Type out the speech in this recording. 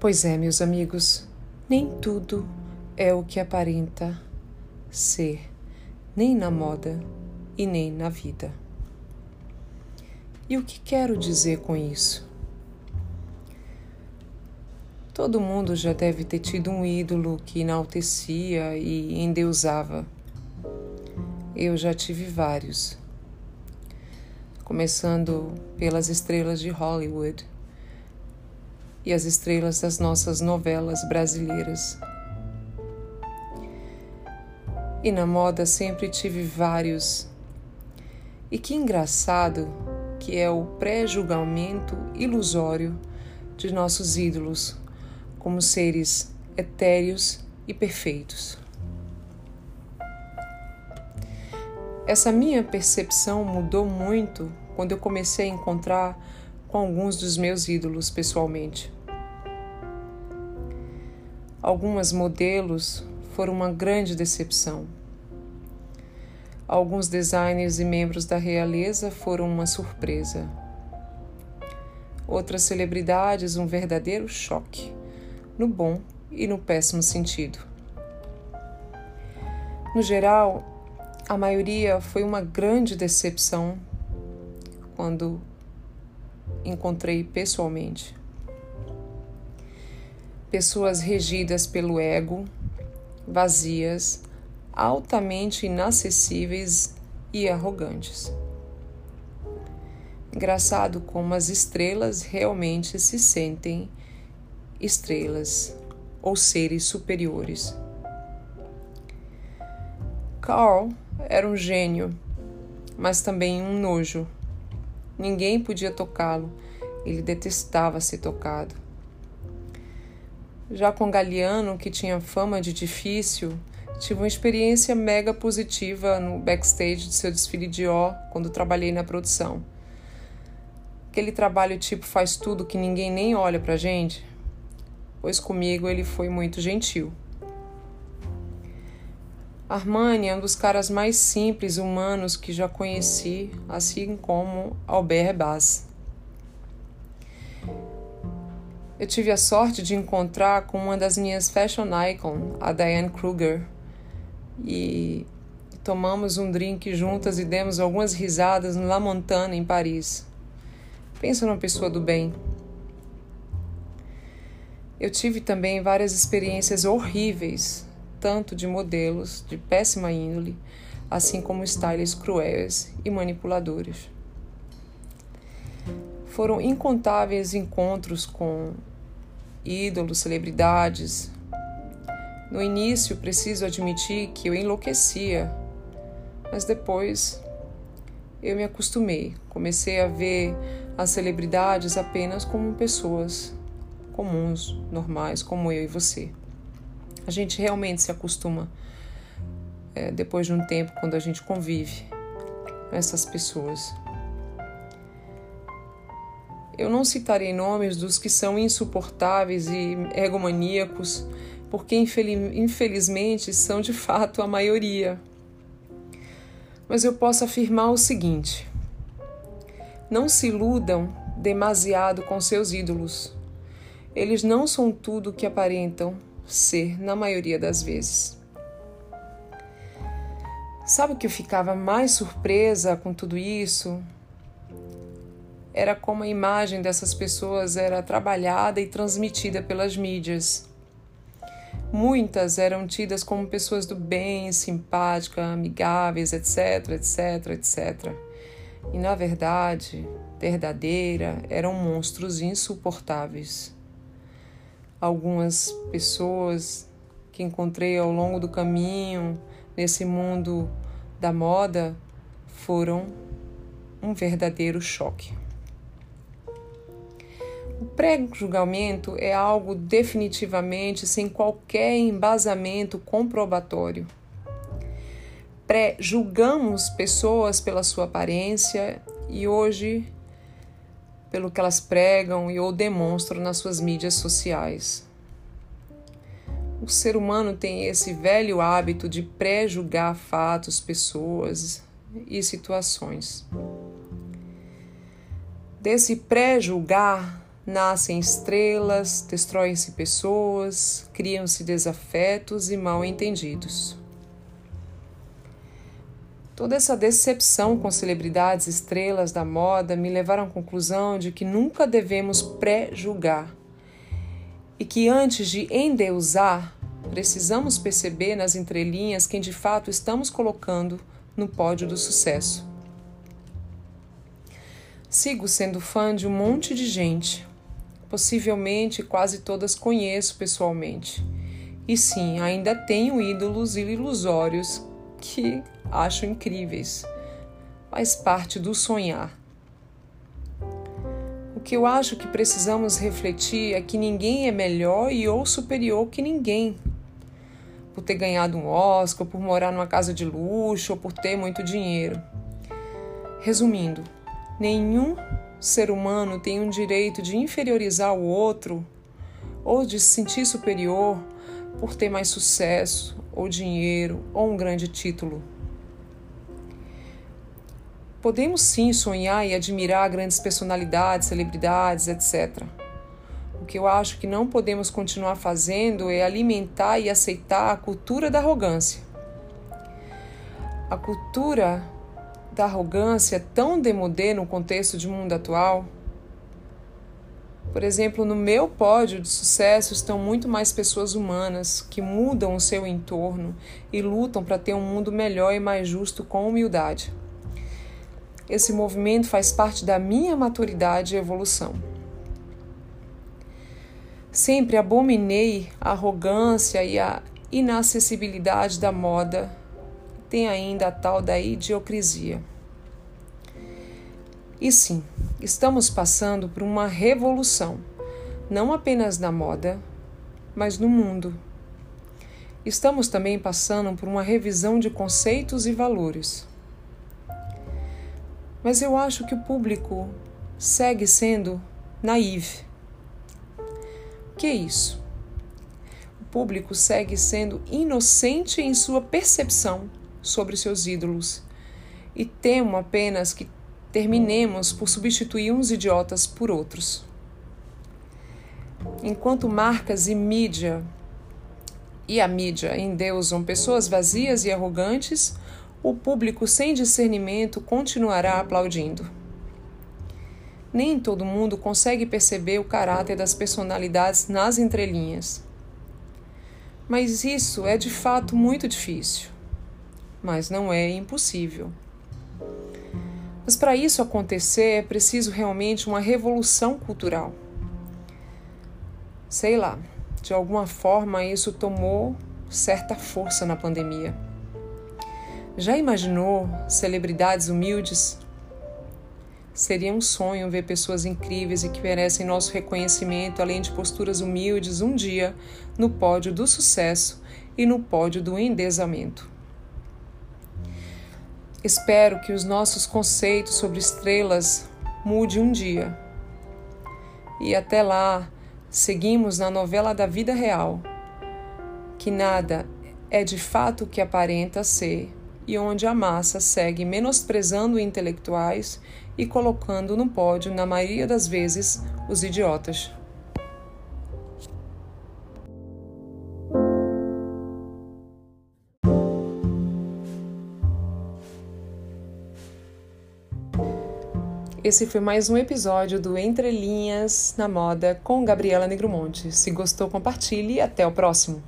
Pois é, meus amigos, nem tudo é o que aparenta ser, nem na moda e nem na vida. E o que quero dizer com isso? Todo mundo já deve ter tido um ídolo que enaltecia e endeusava. Eu já tive vários. Começando pelas estrelas de Hollywood e as estrelas das nossas novelas brasileiras. E na moda sempre tive vários. E que engraçado que é o pré-julgamento ilusório de nossos ídolos como seres etéreos e perfeitos. Essa minha percepção mudou muito quando eu comecei a encontrar com alguns dos meus ídolos pessoalmente. Algumas modelos foram uma grande decepção. Alguns designers e membros da realeza foram uma surpresa. Outras celebridades, um verdadeiro choque, no bom e no péssimo sentido. No geral, a maioria foi uma grande decepção quando encontrei pessoalmente. Pessoas regidas pelo ego, vazias, altamente inacessíveis e arrogantes. Engraçado como as estrelas realmente se sentem estrelas ou seres superiores. Carl era um gênio, mas também um nojo. Ninguém podia tocá-lo, ele detestava ser tocado. Já com Galiano, que tinha fama de difícil, tive uma experiência mega positiva no backstage de seu desfile de ó quando trabalhei na produção. Aquele trabalho tipo faz tudo que ninguém nem olha pra gente, pois comigo ele foi muito gentil. Armani é um dos caras mais simples humanos que já conheci, assim como Albert Bass. Eu tive a sorte de encontrar com uma das minhas fashion icon, a Diane Kruger, e tomamos um drink juntas e demos algumas risadas no La Montana, em Paris. Pensa numa pessoa do bem. Eu tive também várias experiências horríveis tanto de modelos de péssima índole, assim como styles cruéis e manipuladores. Foram incontáveis encontros com ídolos, celebridades. No início, preciso admitir que eu enlouquecia, mas depois eu me acostumei. Comecei a ver as celebridades apenas como pessoas comuns, normais, como eu e você. A gente realmente se acostuma é, depois de um tempo quando a gente convive com essas pessoas. Eu não citarei nomes dos que são insuportáveis e egomaníacos, porque infelizmente são de fato a maioria. Mas eu posso afirmar o seguinte: não se iludam demasiado com seus ídolos. Eles não são tudo o que aparentam ser na maioria das vezes. Sabe o que eu ficava mais surpresa com tudo isso? Era como a imagem dessas pessoas era trabalhada e transmitida pelas mídias. Muitas eram tidas como pessoas do bem, simpáticas, amigáveis, etc, etc, etc. E na verdade, verdadeira, eram monstros insuportáveis algumas pessoas que encontrei ao longo do caminho nesse mundo da moda foram um verdadeiro choque. O pré-julgamento é algo definitivamente sem qualquer embasamento comprobatório. Pré-julgamos pessoas pela sua aparência e hoje pelo que elas pregam e ou demonstram nas suas mídias sociais. O ser humano tem esse velho hábito de pré-julgar fatos, pessoas e situações. Desse pré-julgar Nascem estrelas, destroem-se pessoas, criam-se desafetos e mal entendidos. Toda essa decepção com celebridades estrelas da moda me levaram à conclusão de que nunca devemos pré-julgar e que antes de endeusar, precisamos perceber nas entrelinhas quem de fato estamos colocando no pódio do sucesso. Sigo sendo fã de um monte de gente, possivelmente quase todas conheço pessoalmente. E sim, ainda tenho ídolos ilusórios que acho incríveis. Faz parte do sonhar. O que eu acho que precisamos refletir é que ninguém é melhor e ou superior que ninguém. Por ter ganhado um Oscar, por morar numa casa de luxo ou por ter muito dinheiro. Resumindo, nenhum ser humano tem um direito de inferiorizar o outro ou de se sentir superior por ter mais sucesso ou dinheiro ou um grande título. Podemos sim sonhar e admirar grandes personalidades, celebridades, etc. O que eu acho que não podemos continuar fazendo é alimentar e aceitar a cultura da arrogância. A cultura da arrogância é tão demodê no contexto de mundo atual. Por exemplo, no meu pódio de sucesso estão muito mais pessoas humanas que mudam o seu entorno e lutam para ter um mundo melhor e mais justo com humildade. Esse movimento faz parte da minha maturidade e evolução. Sempre abominei a arrogância e a inacessibilidade da moda. Tem ainda a tal da idiocrisia. E sim, estamos passando por uma revolução, não apenas na moda, mas no mundo. Estamos também passando por uma revisão de conceitos e valores. Mas eu acho que o público segue sendo naive. O que é isso? O público segue sendo inocente em sua percepção sobre seus ídolos e temo apenas que terminemos por substituir uns idiotas por outros. Enquanto marcas e mídia e a mídia endeusam pessoas vazias e arrogantes, o público sem discernimento continuará aplaudindo. Nem todo mundo consegue perceber o caráter das personalidades nas entrelinhas. Mas isso é de fato muito difícil. Mas não é impossível. Mas para isso acontecer é preciso realmente uma revolução cultural. Sei lá, de alguma forma isso tomou certa força na pandemia. Já imaginou celebridades humildes? Seria um sonho ver pessoas incríveis e que merecem nosso reconhecimento, além de posturas humildes, um dia no pódio do sucesso e no pódio do endesamento. Espero que os nossos conceitos sobre estrelas mude um dia. E até lá, seguimos na novela da vida real, que nada é de fato o que aparenta ser e onde a massa segue menosprezando intelectuais e colocando no pódio, na maioria das vezes, os idiotas. Esse foi mais um episódio do Entre Linhas na Moda com Gabriela Negromonte. Se gostou, compartilhe e até o próximo.